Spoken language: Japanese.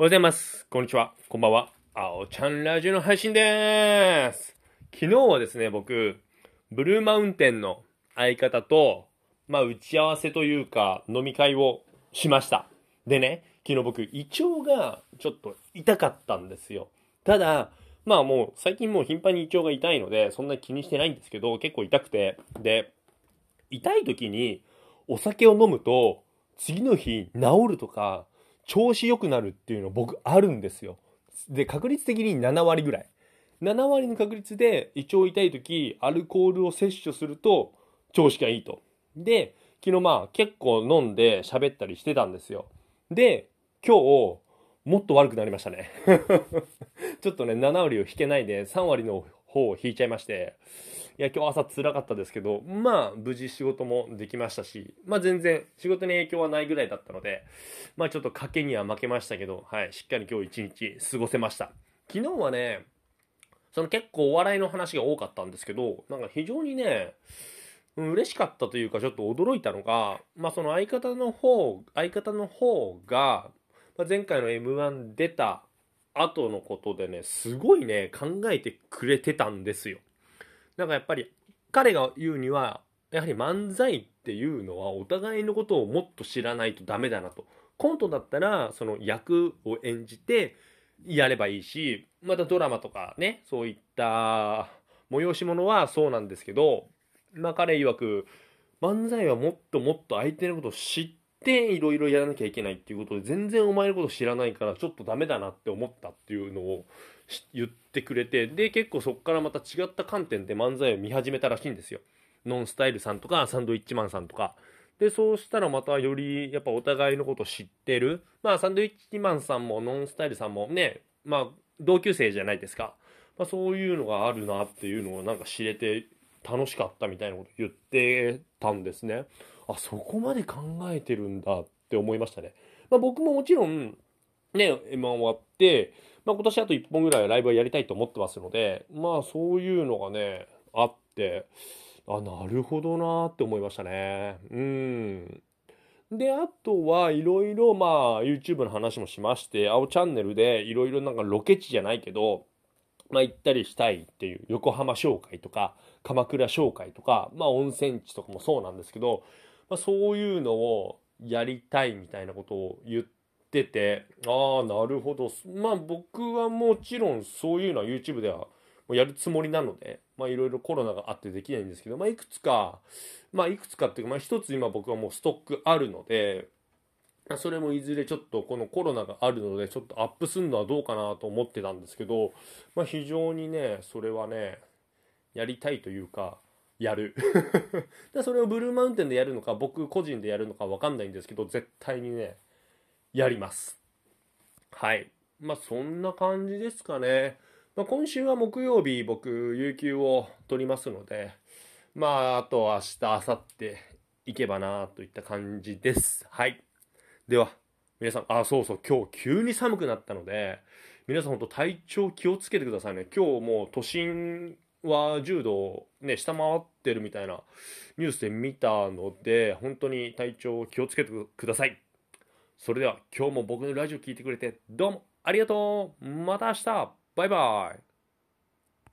おはようございます。こんにちは。こんばんは。あおちゃんラジオの配信でーす。昨日はですね、僕、ブルーマウンテンの相方と、まあ、打ち合わせというか、飲み会をしました。でね、昨日僕、胃腸がちょっと痛かったんですよ。ただ、まあもう、最近もう頻繁に胃腸が痛いので、そんな気にしてないんですけど、結構痛くて。で、痛い時にお酒を飲むと、次の日治るとか、調子良くなるっていうの僕あるんですよ。で、確率的に7割ぐらい。7割の確率で胃腸痛い時、アルコールを摂取すると調子がいいと。で、昨日まあ結構飲んで喋ったりしてたんですよ。で、今日、もっと悪くなりましたね。ちょっとね、7割を引けないで3割の方を引いちゃいまして、いや、今日朝辛かったですけど、まあ、無事仕事もできましたし、まあ全然仕事に影響はないぐらいだったので、まあちょっと賭けには負けましたけど、はい、しっかり今日一日過ごせました。昨日はね、その結構お笑いの話が多かったんですけど、なんか非常にね、嬉しかったというかちょっと驚いたのが、まあその相方の方、相方の方が、まあ、前回の M1 出た後のことでね、すごいね、考えてくれてたんですよ。なんかやっぱり彼が言うには、やはり漫才っていうのはお互いのことをもっと知らないとダメだなと。コントだったらその役を演じてやればいいし、またドラマとかね、そういった催し物はそうなんですけど、まあ彼曰く、漫才はもっともっと相手のことを知っていろいろやらなきゃいけないっていうことで、全然お前のこと知らないからちょっとダメだなって思ったっていうのを言ってくれて、で、結構そこからまた違った観点で漫才を見始めたらしいんですよ。ノンスタイルさんとか、サンドイッチマンさんとか。で、そうしたらまたよりやっぱお互いのこと知ってる。まあ、サンドイッチマンさんもノンスタイルさんもね、まあ、同級生じゃないですか。まあ、そういうのがあるなっていうのをなんか知れて楽しかったみたいなこと言ってたんですね。あ、そこまで考えてるんだって思いましたね。まあ、僕ももちろん、ね、M1 終わって、まあ、今年あと1本ぐらいはライブはやりたいと思ってますので、まあそういうのがね、あって、あ、なるほどなって思いましたね。うん。で、あとはいろいろまあ YouTube の話もしまして、青チャンネルでいろいろなんかロケ地じゃないけど、まあ行ったりしたいっていう横浜紹介とか鎌倉紹介とか、まあ温泉地とかもそうなんですけど、まあそういうのをやりたいみたいなことを言ってて、ああ、なるほど。まあ僕はもちろんそういうのは YouTube ではやるつもりなので、まあいろいろコロナがあってできないんですけど、まあいくつか、まあいくつかっていうか、まあ一つ今僕はもうストックあるので、それもいずれちょっとこのコロナがあるのでちょっとアップするのはどうかなと思ってたんですけど、まあ非常にね、それはね、やりたいというか、やる。でそれをブルーマウンテンでやるのか、僕個人でやるのかわかんないんですけど、絶対にね、やります。はい。まあそんな感じですかね。まあ、今週は木曜日僕有給を取りますのでまああと明日明後日行けばなといった感じですはいでは皆さんあそうそう今日急に寒くなったので皆さん本当体調気をつけてくださいね今日もう都心は10度ね下回ってるみたいなニュースで見たので本当に体調を気をつけてください。それでは今日も僕のラジオ聞いてくれてどうもありがとう。また明日。バイバイ。